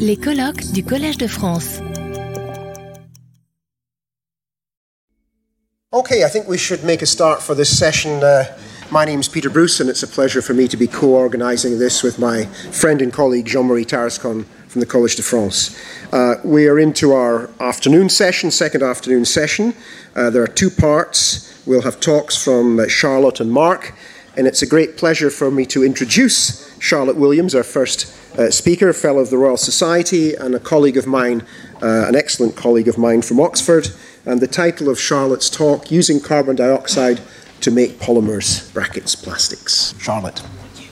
Les colloques du Collège de France. Okay, I think we should make a start for this session. Uh, my name is Peter Bruce, and it's a pleasure for me to be co organising this with my friend and colleague Jean Marie Tarascon from the Collège de France. Uh, we are into our afternoon session, second afternoon session. Uh, there are two parts. We'll have talks from uh, Charlotte and Mark, and it's a great pleasure for me to introduce Charlotte Williams, our first speaker, fellow of the Royal Society, and a colleague of mine, uh, an excellent colleague of mine from Oxford. And the title of Charlotte's talk, Using Carbon Dioxide to Make Polymers, brackets, plastics. Charlotte.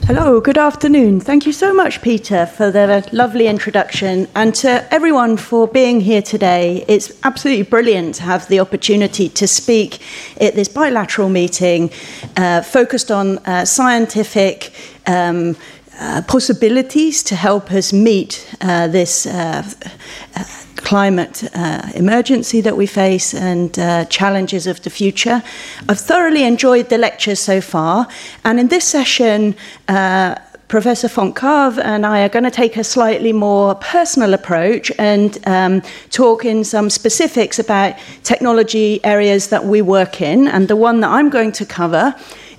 Hello, good afternoon. Thank you so much, Peter, for the lovely introduction, and to everyone for being here today. It's absolutely brilliant to have the opportunity to speak at this bilateral meeting uh, focused on uh, scientific. Um, uh, possibilities to help us meet uh, this uh, uh, climate emergency that we face and challenges of the future. I've thoroughly enjoyed the lectures so far, and in this session, Professor Fontecave and I are going to take a slightly more personal approach and um, talk in some specifics about technology areas that we work in. And the one that I'm going to cover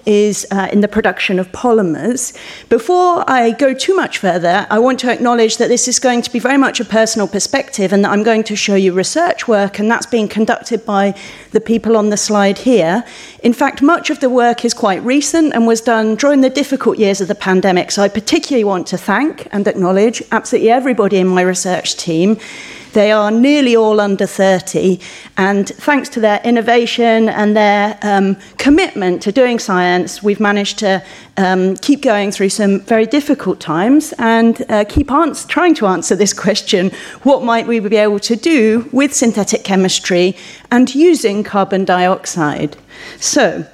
is uh, in the production of polymers. Before I go too much further, I want to acknowledge that this is going to be very much a personal perspective and that I'm going to show you research work, and that's being conducted by the people on the slide here. In fact, much of the work is quite recent and was done during the difficult years of the pandemic, so I particularly want to thank and acknowledge absolutely everybody in my research team. They are nearly all under 30, and thanks to their innovation and their um, commitment to doing science, we've managed to um, keep going through some very difficult times and uh, keep ans- trying to answer this question what might we be able to do with synthetic chemistry and using carbon dioxide? So,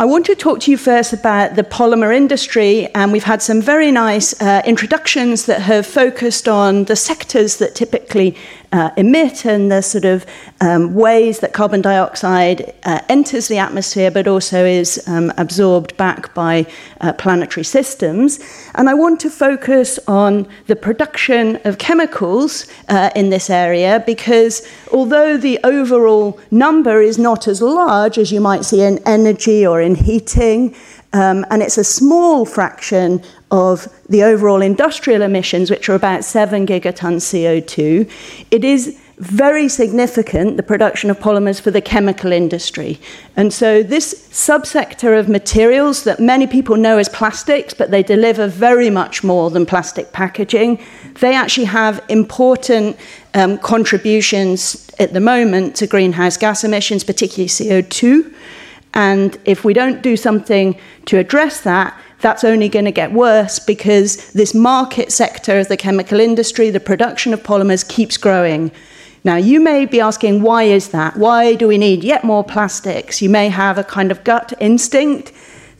I want to talk to you first about the polymer industry, and we've had some very nice uh, introductions that have focused on the sectors that typically uh, emit and the sort of um, ways that carbon dioxide uh, enters the atmosphere but also is um, absorbed back by uh, planetary systems. And I want to focus on the production of chemicals uh, in this area because although the overall number is not as large as you might see in energy or in heating, um, and it's a small fraction of the overall industrial emissions, which are about 7 gigatons CO2. It is very significant, the production of polymers for the chemical industry. And so, this subsector of materials that many people know as plastics, but they deliver very much more than plastic packaging, they actually have important um, contributions at the moment to greenhouse gas emissions, particularly CO2. And if we don't do something to address that, that's only going to get worse because this market sector of the chemical industry, the production of polymers, keeps growing. Now, you may be asking, why is that? Why do we need yet more plastics? You may have a kind of gut instinct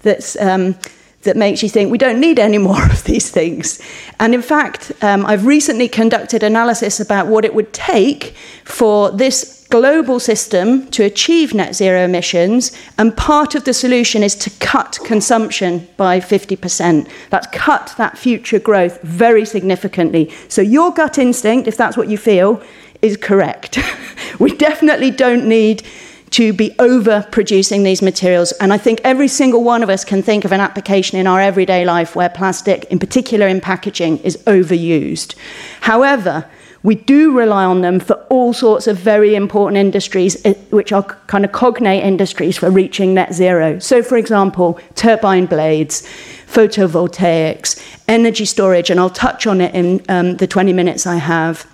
that's. Um, that makes you think we don't need any more of these things. And in fact, um, I've recently conducted analysis about what it would take for this global system to achieve net zero emissions, and part of the solution is to cut consumption by 50%. That's cut that future growth very significantly. So, your gut instinct, if that's what you feel, is correct. we definitely don't need to be overproducing these materials. And I think every single one of us can think of an application in our everyday life where plastic, in particular in packaging, is overused. However, we do rely on them for all sorts of very important industries, eh, which are kind of cognate industries for reaching net zero. So, for example, turbine blades, photovoltaics, energy storage, and I'll touch on it in um, the 20 minutes I have,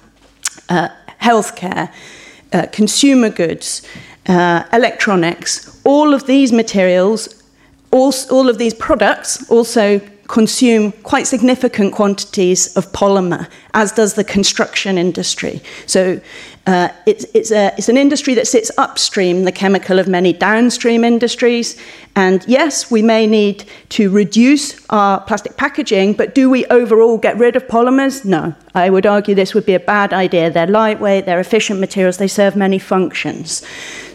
uh, healthcare, uh, consumer goods, uh, electronics, all of these materials, all, all of these products also consume quite significant quantities of polymer, as does the construction industry. So uh, it's, it's, a, it's an industry that sits upstream the chemical of many downstream industries. And yes, we may need to reduce our plastic packaging, but do we overall get rid of polymers? No. I would argue this would be a bad idea. They're lightweight, they're efficient materials, they serve many functions.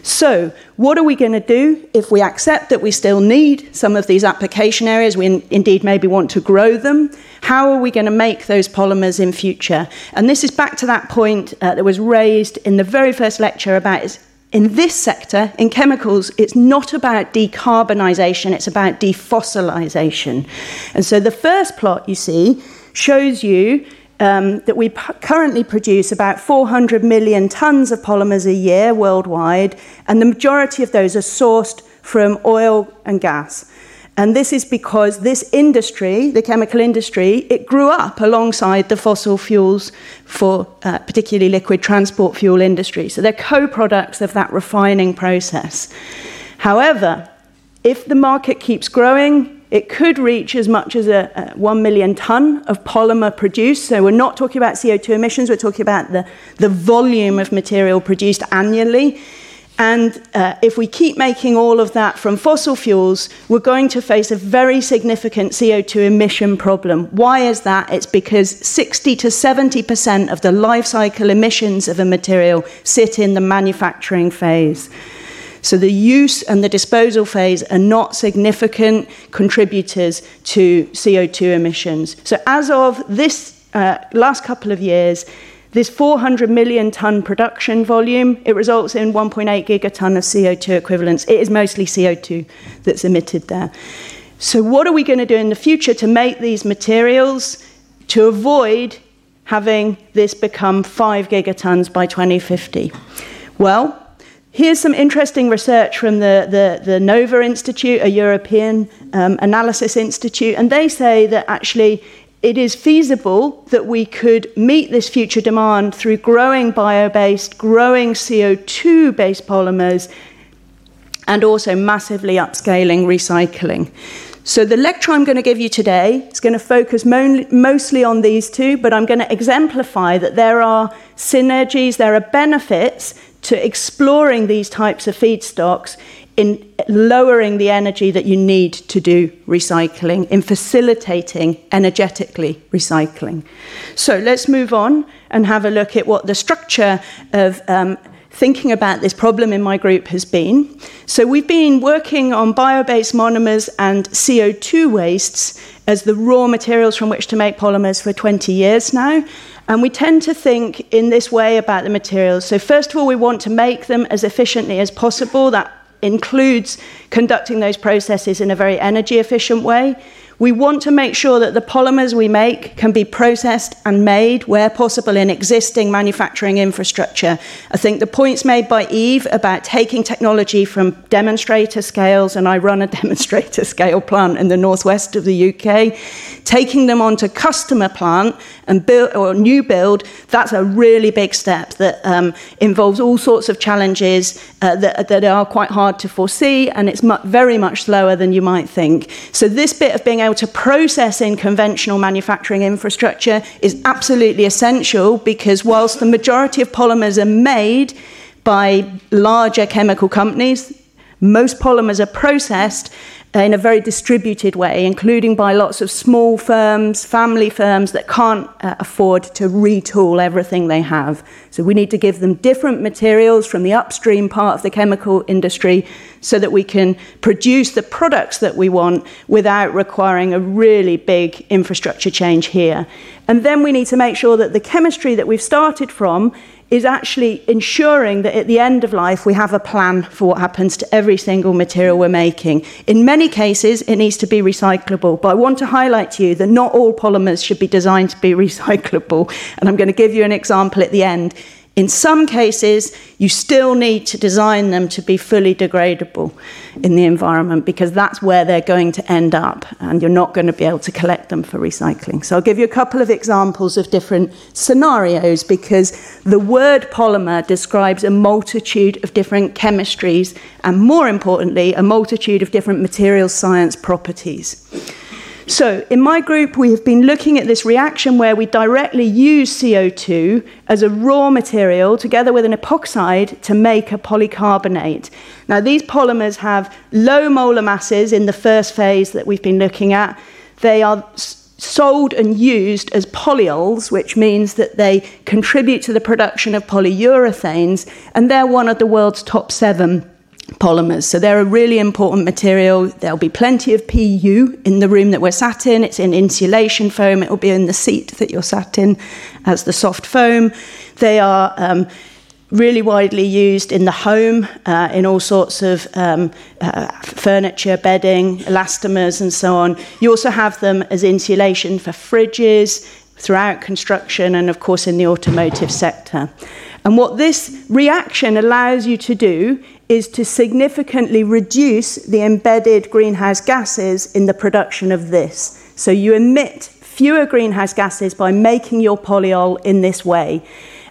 So, what are we going to do if we accept that we still need some of these application areas? We in, indeed maybe want to grow them. How are we going to make those polymers in future? And this is back to that point uh, that was raised in the very first lecture about in this sector, in chemicals, it's not about decarbonisation, it's about defossilisation. And so the first plot you see shows you um, that we p- currently produce about 400 million tonnes of polymers a year worldwide, and the majority of those are sourced from oil and gas. And this is because this industry, the chemical industry, it grew up alongside the fossil fuels for uh, particularly liquid transport fuel industry. So they're co products of that refining process. However, if the market keeps growing, it could reach as much as a, a 1 million tonne of polymer produced. So we're not talking about CO2 emissions, we're talking about the, the volume of material produced annually. And uh, if we keep making all of that from fossil fuels, we're going to face a very significant CO2 emission problem. Why is that? It's because 60 to 70% of the life cycle emissions of a material sit in the manufacturing phase. So the use and the disposal phase are not significant contributors to CO2 emissions. So as of this uh, last couple of years, this 400 million tonne production volume, it results in 1.8 gigaton of CO2 equivalents. It is mostly CO2 that's emitted there. So, what are we going to do in the future to make these materials to avoid having this become 5 gigatons by 2050? Well, Here's some interesting research from the, the, the NOVA Institute, a European um, analysis institute, and they say that actually it is feasible that we could meet this future demand through growing bio based, growing CO2 based polymers, and also massively upscaling recycling. So, the lecture I'm going to give you today is going to focus mo- mostly on these two, but I'm going to exemplify that there are synergies, there are benefits to exploring these types of feedstocks in lowering the energy that you need to do recycling, in facilitating energetically recycling. So let's move on and have a look at what the structure of um, thinking about this problem in my group has been. So we've been working on bio-based monomers and CO2 wastes as the raw materials from which to make polymers for 20 years now. And we tend to think in this way about the materials. So first of all, we want to make them as efficiently as possible. That includes conducting those processes in a very energy efficient way. We want to make sure that the polymers we make can be processed and made where possible in existing manufacturing infrastructure. I think the points made by Eve about taking technology from demonstrator scales, and I run a demonstrator scale plant in the northwest of the UK, taking them onto customer plant and build or new build, that's a really big step that um, involves all sorts of challenges uh, that, that are quite hard to foresee, and it's mu- very much slower than you might think. So this bit of being able able to process in conventional manufacturing infrastructure is absolutely essential because whilst the majority of polymers are made by larger chemical companies, most polymers are processed in a very distributed way, including by lots of small firms, family firms that can't uh, afford to retool everything they have. So we need to give them different materials from the upstream part of the chemical industry so that we can produce the products that we want without requiring a really big infrastructure change here. And then we need to make sure that the chemistry that we've started from is actually ensuring that at the end of life we have a plan for what happens to every single material we're making. In many cases, it needs to be recyclable, but I want to highlight to you that not all polymers should be designed to be recyclable. And I'm going to give you an example at the end. In some cases, you still need to design them to be fully degradable in the environment because that's where they're going to end up, and you're not going to be able to collect them for recycling. So, I'll give you a couple of examples of different scenarios because the word polymer describes a multitude of different chemistries and, more importantly, a multitude of different material science properties. So, in my group, we have been looking at this reaction where we directly use CO2 as a raw material together with an epoxide to make a polycarbonate. Now, these polymers have low molar masses in the first phase that we've been looking at. They are sold and used as polyols, which means that they contribute to the production of polyurethanes, and they're one of the world's top seven polymers. So they're a really important material. There'll be plenty of PU in the room that we're sat in. It's in insulation foam. It will be in the seat that you're sat in as the soft foam. They are um, really widely used in the home, uh, in all sorts of um, uh, furniture, bedding, elastomers, and so on. You also have them as insulation for fridges, throughout construction, and of course in the automotive sector. And what this reaction allows you to do is to significantly reduce the embedded greenhouse gases in the production of this. So you emit fewer greenhouse gases by making your polyol in this way.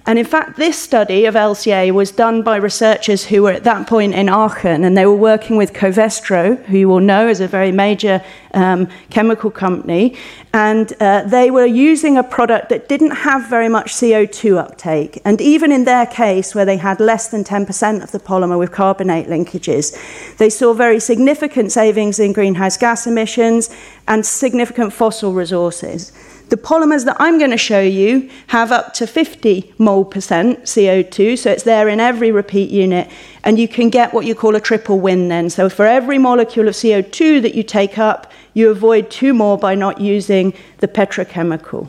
And in fact, this study of LCA was done by researchers who were at that point in Aachen, and they were working with Covestro, who you will know is a very major um, chemical company. And uh, they were using a product that didn't have very much CO2 uptake. And even in their case, where they had less than 10% of the polymer with carbonate linkages, they saw very significant savings in greenhouse gas emissions and significant fossil resources. The polymers that I'm going to show you have up to 50 mole percent CO2, so it's there in every repeat unit, and you can get what you call a triple win then. So for every molecule of CO2 that you take up, you avoid two more by not using the petrochemical.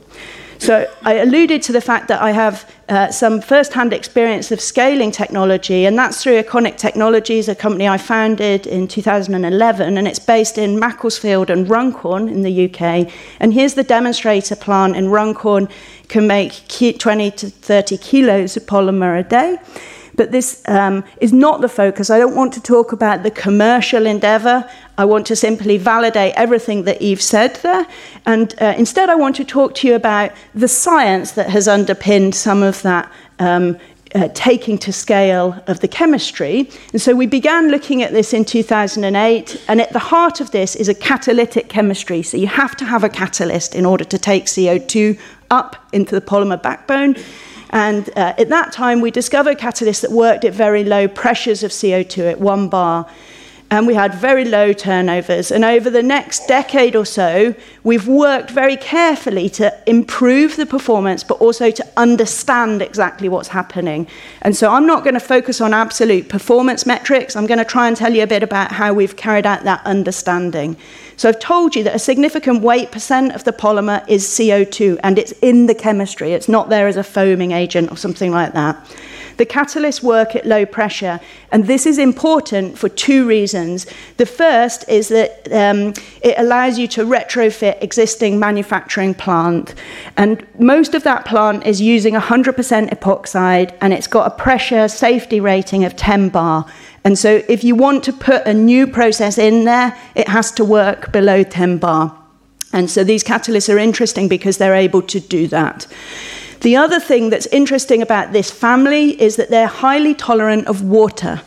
So I alluded to the fact that I have uh, some first-hand experience of scaling technology, and that's through Econic Technologies, a company I founded in 2011, and it's based in Macclesfield and Runcorn in the UK. And here's the demonstrator plant in Runcorn, can make 20 to 30 kilos of polymer a day. But this um, is not the focus. I don't want to talk about the commercial endeavor. I want to simply validate everything that Eve said there. And uh, instead, I want to talk to you about the science that has underpinned some of that um, uh, taking to scale of the chemistry. And so we began looking at this in 2008, and at the heart of this is a catalytic chemistry. So you have to have a catalyst in order to take CO2 up into the polymer backbone. And uh, at that time, we discovered catalysts that worked at very low pressures of CO2 at one bar. And we had very low turnovers. And over the next decade or so, we've worked very carefully to improve the performance, but also to understand exactly what's happening. And so I'm not going to focus on absolute performance metrics. I'm going to try and tell you a bit about how we've carried out that understanding. So I've told you that a significant weight percent of the polymer is CO2 and it's in the chemistry. It's not there as a foaming agent or something like that. The catalysts work at low pressure, and this is important for two reasons. The first is that um, it allows you to retrofit existing manufacturing plant, and most of that plant is using 100% epoxide, and it's got a pressure safety rating of 10 bar. And so if you want to put a new process in there, it has to work below 10 bar. And so these catalysts are interesting because they're able to do that. The other thing that's interesting about this family is that they're highly tolerant of water.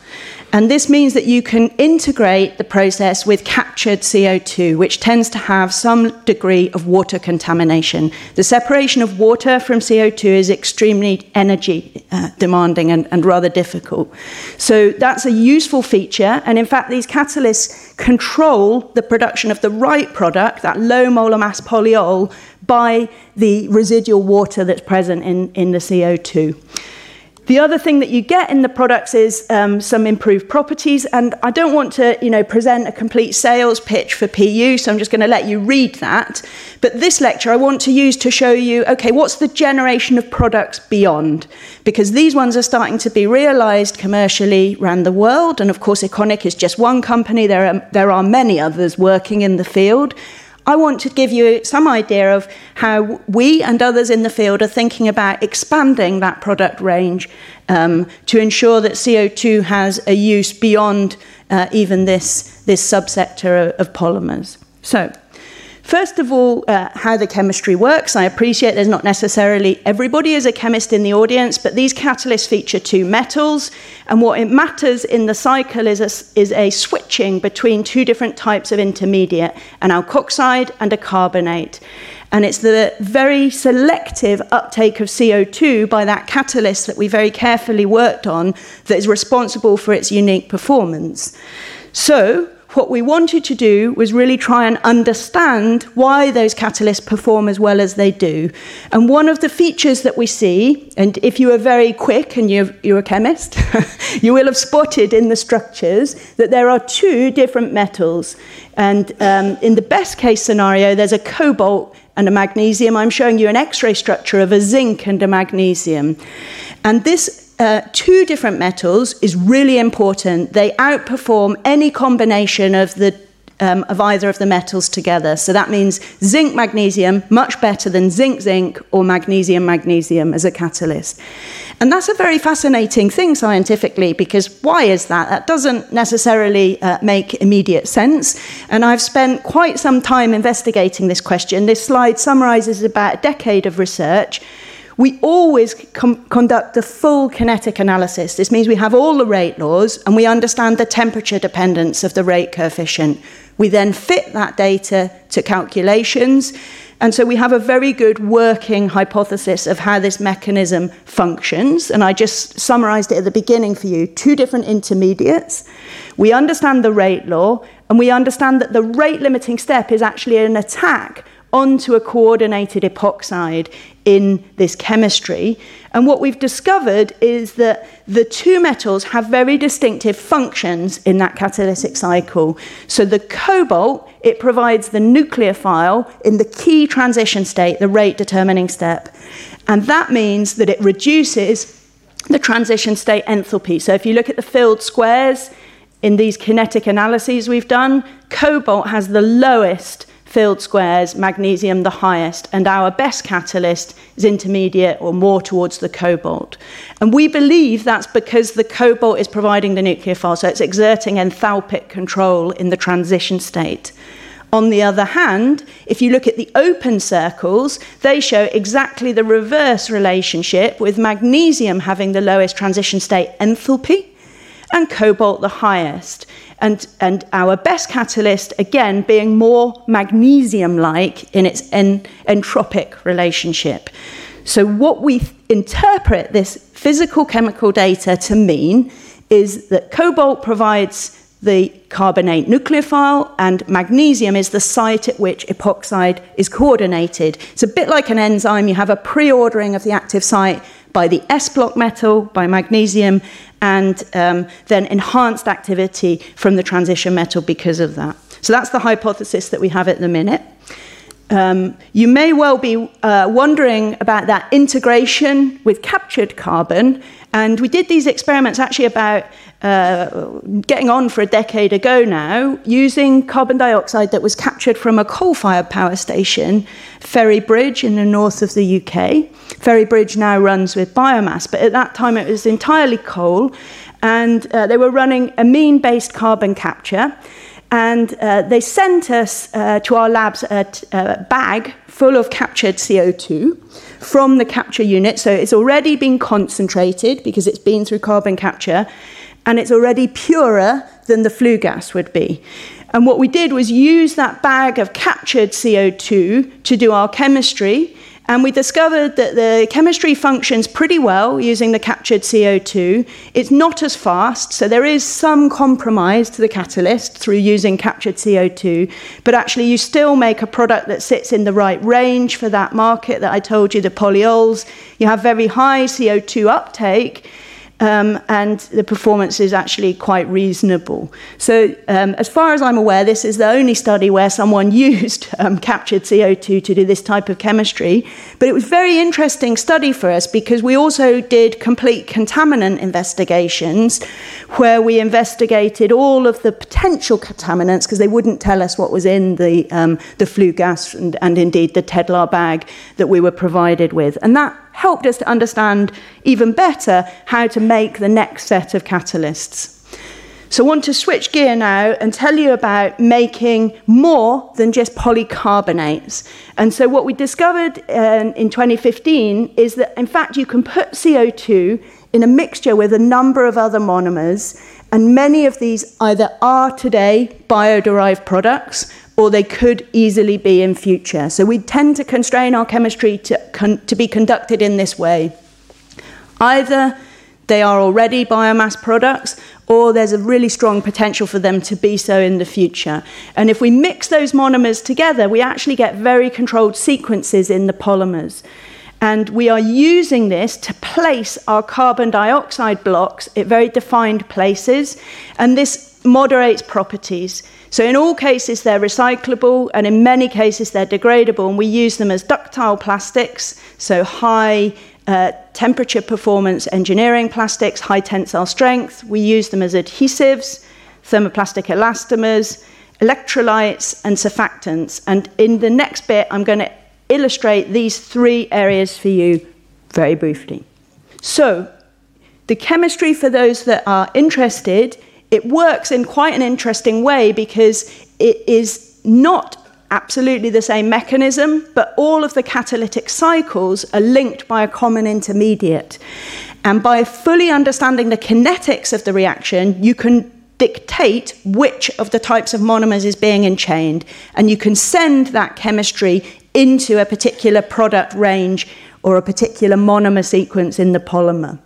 And this means that you can integrate the process with captured CO2, which tends to have some degree of water contamination. The separation of water from CO2 is extremely energy uh, demanding and, and rather difficult. So that's a useful feature. And in fact, these catalysts control the production of the right product, that low molar mass polyol, by the residual water that's present in, in the CO2. The other thing that you get in the products is um, some improved properties, and I don't want to, you know, present a complete sales pitch for PU, so I'm just going to let you read that. But this lecture I want to use to show you, okay, what's the generation of products beyond? Because these ones are starting to be realized commercially around the world, and of course, Econic is just one company. There are there are many others working in the field. I want to give you some idea of how we and others in the field are thinking about expanding that product range um, to ensure that CO2 has a use beyond uh, even this, this subsector of, of polymers. So, First of all, uh, how the chemistry works. I appreciate there's not necessarily everybody is a chemist in the audience, but these catalysts feature two metals, and what it matters in the cycle is a, is a switching between two different types of intermediate, an alkoxide and a carbonate. And it's the very selective uptake of CO2 by that catalyst that we very carefully worked on that is responsible for its unique performance. So, what we wanted to do was really try and understand why those catalysts perform as well as they do. And one of the features that we see, and if you are very quick and you're, you're a chemist, you will have spotted in the structures that there are two different metals. And um, in the best case scenario, there's a cobalt and a magnesium. I'm showing you an X ray structure of a zinc and a magnesium. And this uh, two different metals is really important. They outperform any combination of the um, of either of the metals together. So that means zinc magnesium much better than zinc zinc or magnesium magnesium as a catalyst. And that's a very fascinating thing scientifically because why is that? That doesn't necessarily uh, make immediate sense. And I've spent quite some time investigating this question. This slide summarizes about a decade of research we always conduct a full kinetic analysis. This means we have all the rate laws and we understand the temperature dependence of the rate coefficient. We then fit that data to calculations. And so we have a very good working hypothesis of how this mechanism functions. And I just summarized it at the beginning for you two different intermediates. We understand the rate law, and we understand that the rate limiting step is actually an attack onto a coordinated epoxide in this chemistry. And what we've discovered is that the two metals have very distinctive functions in that catalytic cycle. So the cobalt, it provides the nucleophile in the key transition state, the rate determining step. And that means that it reduces the transition state enthalpy. So if you look at the filled squares in these kinetic analyses we've done, cobalt has the lowest filled squares, magnesium the highest, and our best catalyst is intermediate or more towards the cobalt. And we believe that's because the cobalt is providing the nucleophile, so it's exerting enthalpic control in the transition state. On the other hand, if you look at the open circles, they show exactly the reverse relationship, with magnesium having the lowest transition state enthalpy and cobalt the highest. And, and our best catalyst, again, being more magnesium like in its en- entropic relationship. So, what we interpret this physical chemical data to mean is that cobalt provides the carbonate nucleophile, and magnesium is the site at which epoxide is coordinated. It's a bit like an enzyme. You have a pre ordering of the active site by the S block metal, by magnesium, and um, then enhanced activity from the transition metal because of that. So that's the hypothesis that we have at the minute. Um, you may well be uh, wondering about that integration with captured carbon. And we did these experiments actually about uh, getting on for a decade ago now, using carbon dioxide that was captured from a coal fired power station, Ferrybridge in the north of the UK. Ferrybridge now runs with biomass, but at that time it was entirely coal, and uh, they were running amine based carbon capture. And uh, they sent us uh, to our labs a, a bag full of captured CO2 from the capture unit. So it's already been concentrated because it's been through carbon capture and it's already purer than the flue gas would be. And what we did was use that bag of captured CO2 to do our chemistry. And we discovered that the chemistry functions pretty well using the captured CO2. It's not as fast, so there is some compromise to the catalyst through using captured CO2, but actually you still make a product that sits in the right range for that market that I told you, the polyols. You have very high CO2 uptake, um, and the performance is actually quite reasonable. So, um, as far as I'm aware, this is the only study where someone used um, captured CO2 to do this type of chemistry. But it was a very interesting study for us because we also did complete contaminant investigations where we investigated all of the potential contaminants because they wouldn't tell us what was in the, um, the flue gas and, and indeed the Tedlar bag that we were provided with. And that helped us to understand even better how to make the next set of catalysts. So I want to switch gear now and tell you about making more than just polycarbonates. And so what we discovered um, in 2015 is that in fact you can put CO2 in a mixture with a number of other monomers and many of these either are today bio-derived products or they could easily be in future. So we tend to constrain our chemistry to, to be conducted in this way. Either they are already biomass products, or there's a really strong potential for them to be so in the future. And if we mix those monomers together, we actually get very controlled sequences in the polymers. And we are using this to place our carbon dioxide blocks at very defined places. And this moderates properties. So, in all cases, they're recyclable, and in many cases, they're degradable. And we use them as ductile plastics, so high uh, temperature performance engineering plastics, high tensile strength. We use them as adhesives, thermoplastic elastomers, electrolytes, and surfactants. And in the next bit, I'm going to illustrate these three areas for you very briefly. So, the chemistry for those that are interested, it works in quite an interesting way because it is not absolutely the same mechanism, but all of the catalytic cycles are linked by a common intermediate. And by fully understanding the kinetics of the reaction, you can dictate which of the types of monomers is being enchained, and you can send that chemistry into a particular product range or a particular monomer sequence in the polymer.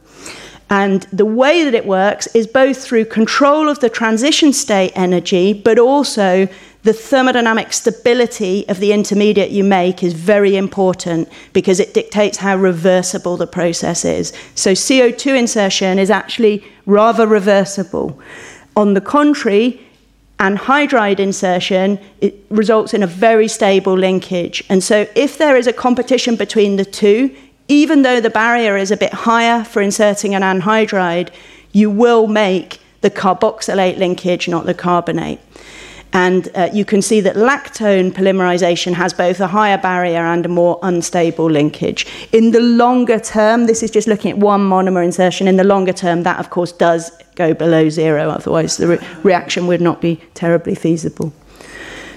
And the way that it works is both through control of the transition state energy, but also the thermodynamic stability of the intermediate you make is very important because it dictates how reversible the process is. So CO2 insertion is actually rather reversible. On the contrary, anhydride insertion results in a very stable linkage. And so if there is a competition between the two, even though the barrier is a bit higher for inserting an anhydride, you will make the carboxylate linkage, not the carbonate. And uh, you can see that lactone polymerization has both a higher barrier and a more unstable linkage. In the longer term, this is just looking at one monomer insertion. In the longer term, that of course does go below zero, otherwise, the re- reaction would not be terribly feasible.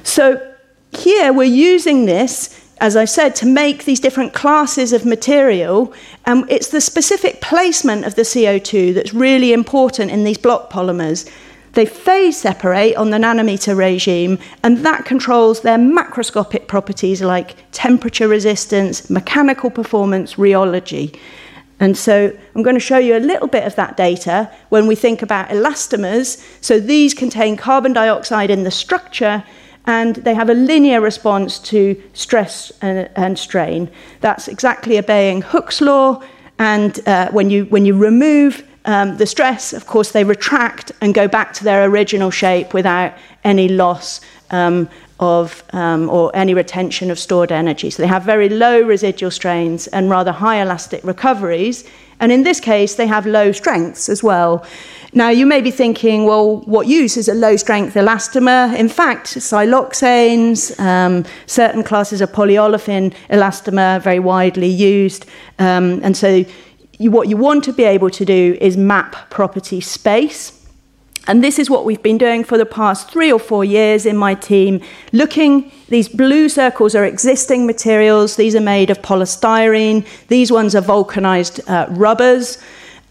So, here we're using this as I said, to make these different classes of material. And it's the specific placement of the CO2 that's really important in these block polymers. They phase separate on the nanometer regime, and that controls their macroscopic properties like temperature resistance, mechanical performance, rheology. And so I'm going to show you a little bit of that data when we think about elastomers. So these contain carbon dioxide in the structure, and they have a linear response to stress and, and strain. That's exactly obeying Hooke's law. And uh, when, you, when you remove um, the stress, of course, they retract and go back to their original shape without any loss um, of um, or any retention of stored energy. So they have very low residual strains and rather high elastic recoveries. And in this case, they have low strengths as well. Now, you may be thinking, well, what use is a low strength elastomer? In fact, siloxanes, um, certain classes of polyolefin elastomer, very widely used. Um, and so you, what you want to be able to do is map property space. And this is what we've been doing for the past three or four years in my team, looking, these blue circles are existing materials. These are made of polystyrene. These ones are vulcanized uh, rubbers.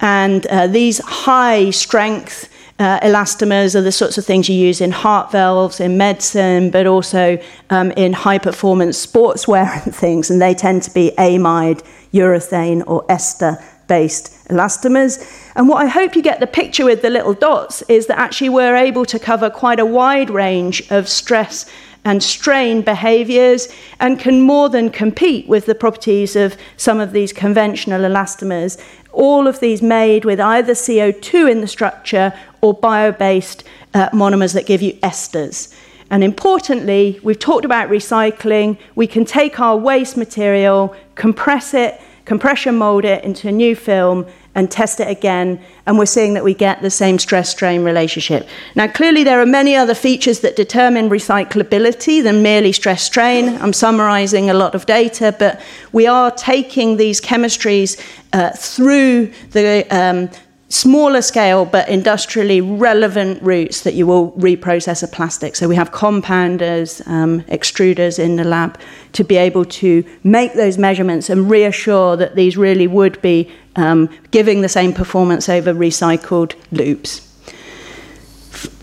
And uh, these high strength uh, elastomers are the sorts of things you use in heart valves, in medicine, but also um, in high performance sportswear and things. And they tend to be amide, urethane, or ester based elastomers. And what I hope you get the picture with the little dots is that actually we're able to cover quite a wide range of stress and strain behaviors and can more than compete with the properties of some of these conventional elastomers. All of these made with either CO2 in the structure or bio based uh, monomers that give you esters. And importantly, we've talked about recycling. We can take our waste material, compress it, compression mold it into a new film, and test it again, and we're seeing that we get the same stress strain relationship. Now, clearly, there are many other features that determine recyclability than merely stress strain. I'm summarizing a lot of data, but we are taking these chemistries uh, through the um, smaller scale but industrially relevant routes that you will reprocess a plastic. So we have compounders, um, extruders in the lab to be able to make those measurements and reassure that these really would be um, giving the same performance over recycled loops.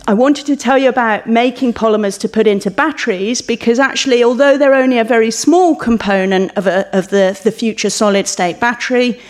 I wanted to tell you about making polymers to put into batteries because actually, although they're only a very small component of, a, of the, the future solid state battery,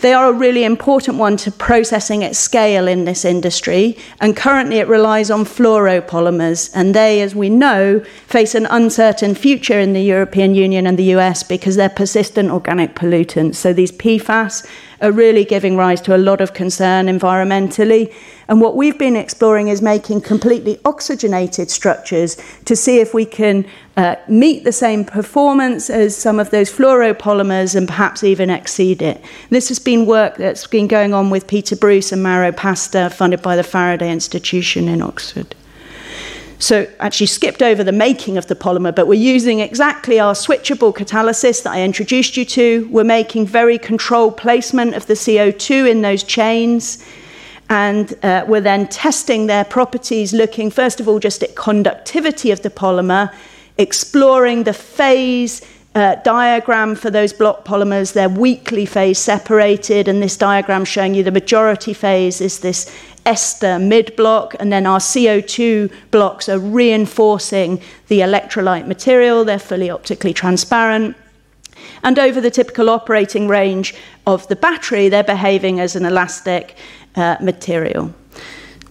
they are a really important one to processing at scale in this industry, and currently it relies on fluoropolymers, and they, as we know, face an uncertain future in the European Union and the US because they're persistent organic pollutants. So these PFAS are really giving rise to a lot of concern environmentally. And what we've been exploring is making completely oxygenated structures to see if we can uh, meet the same performance as some of those fluoropolymers and perhaps even exceed it. This has been work that's been going on with Peter Bruce and Mauro Pasta, funded by the Faraday Institution in Oxford. So actually skipped over the making of the polymer, but we're using exactly our switchable catalysis that I introduced you to. We're making very controlled placement of the CO2 in those chains. And uh, we're then testing their properties, looking first of all just at conductivity of the polymer, exploring the phase uh, diagram for those block polymers. They're weakly phase separated, and this diagram showing you the majority phase is this ester mid block, and then our CO2 blocks are reinforcing the electrolyte material. They're fully optically transparent. And over the typical operating range of the battery, they're behaving as an elastic uh, material.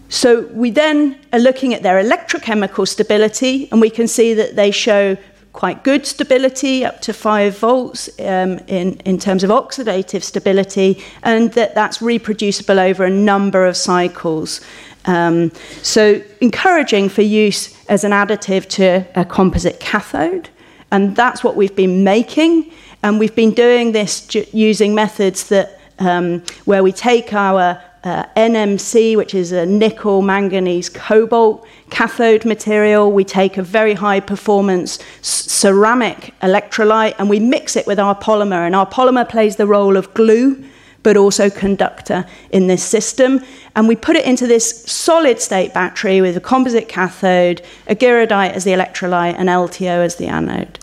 So we then are looking at their electrochemical stability, and we can see that they show quite good stability, up to 5 volts um, in, in terms of oxidative stability, and that that's reproducible over a number of cycles. Um, so, encouraging for use as an additive to a composite cathode, and that's what we've been making. And we've been doing this using methods that um, where we take our uh, NMC, which is a nickel, manganese, cobalt cathode material. We take a very high performance ceramic electrolyte and we mix it with our polymer. And our polymer plays the role of glue, but also conductor in this system. And we put it into this solid state battery with a composite cathode, argyrodite as the electrolyte, and LTO as the anode.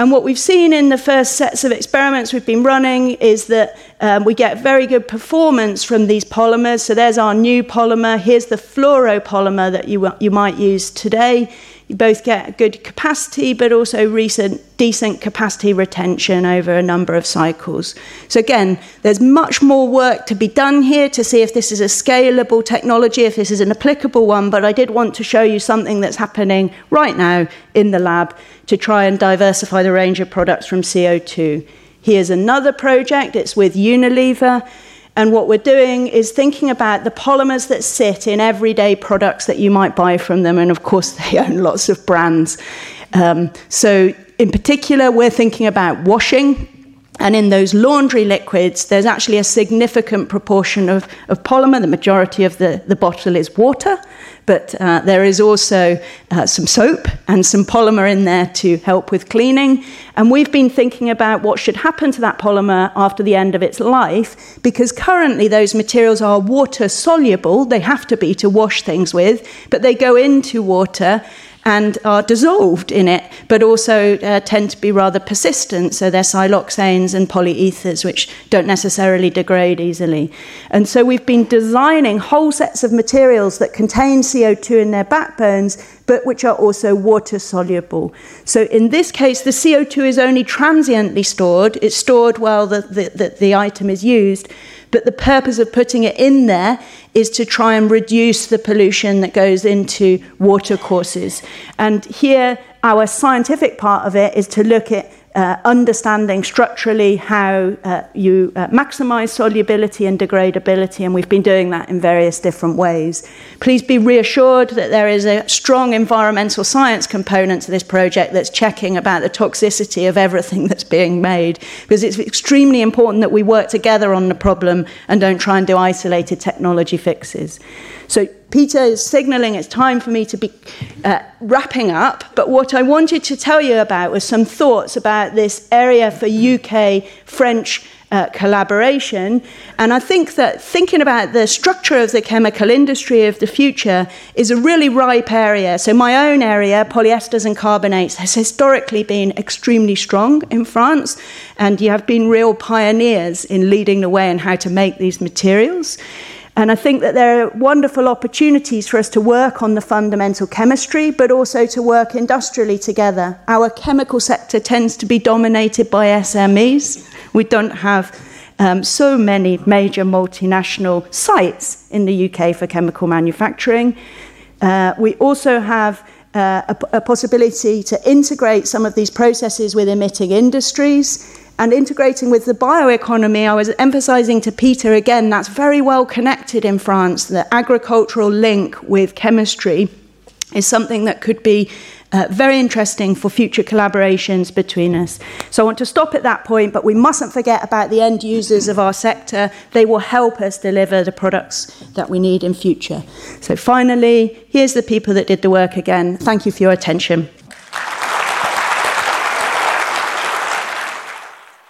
And what we've seen in the first sets of experiments we've been running is that um, we get very good performance from these polymers. So there's our new polymer. Here's the fluoropolymer that you, you might use today. You both get good capacity, but also recent decent capacity retention over a number of cycles. So again, there's much more work to be done here to see if this is a scalable technology, if this is an applicable one, but I did want to show you something that's happening right now in the lab to try and diversify the range of products from CO2. Here's another project, it's with Unilever. And what we're doing is thinking about the polymers that sit in everyday products that you might buy from them. And of course, they own lots of brands. Um, so, in particular, we're thinking about washing. And in those laundry liquids, there's actually a significant proportion of, of polymer. The majority of the, the bottle is water but uh, there is also uh, some soap and some polymer in there to help with cleaning. And we've been thinking about what should happen to that polymer after the end of its life, because currently those materials are water soluble, they have to be to wash things with, but they go into water and are dissolved in it, but also uh, tend to be rather persistent. So they're siloxanes and polyethers, which don't necessarily degrade easily. And so we've been designing whole sets of materials that contain CO2 in their backbones, but which are also water soluble. So in this case, the CO2 is only transiently stored. It's stored while the, the, the, the item is used. But the purpose of putting it in there is to try and reduce the pollution that goes into watercourses. And here, our scientific part of it is to look at uh, understanding structurally how uh, you uh, maximize solubility and degradability, and we've been doing that in various different ways. Please be reassured that there is a strong environmental science component to this project that's checking about the toxicity of everything that's being made, because it's extremely important that we work together on the problem and don't try and do isolated technology fixes. So Peter is signaling it's time for me to be uh, wrapping up, but what I wanted to tell you about was some thoughts about this area for UK French uh, collaboration. And I think that thinking about the structure of the chemical industry of the future is a really ripe area. So, my own area, polyesters and carbonates, has historically been extremely strong in France, and you have been real pioneers in leading the way in how to make these materials. And I think that there are wonderful opportunities for us to work on the fundamental chemistry, but also to work industrially together. Our chemical sector tends to be dominated by SMEs. We don't have um, so many major multinational sites in the UK for chemical manufacturing. Uh, we also have uh, a, a possibility to integrate some of these processes with emitting industries and integrating with the bioeconomy, I was emphasizing to Peter again, that's very well connected in France. The agricultural link with chemistry is something that could be uh, very interesting for future collaborations between us. So I want to stop at that point, but we mustn't forget about the end users of our sector. They will help us deliver the products that we need in future. So finally, here's the people that did the work again. Thank you for your attention.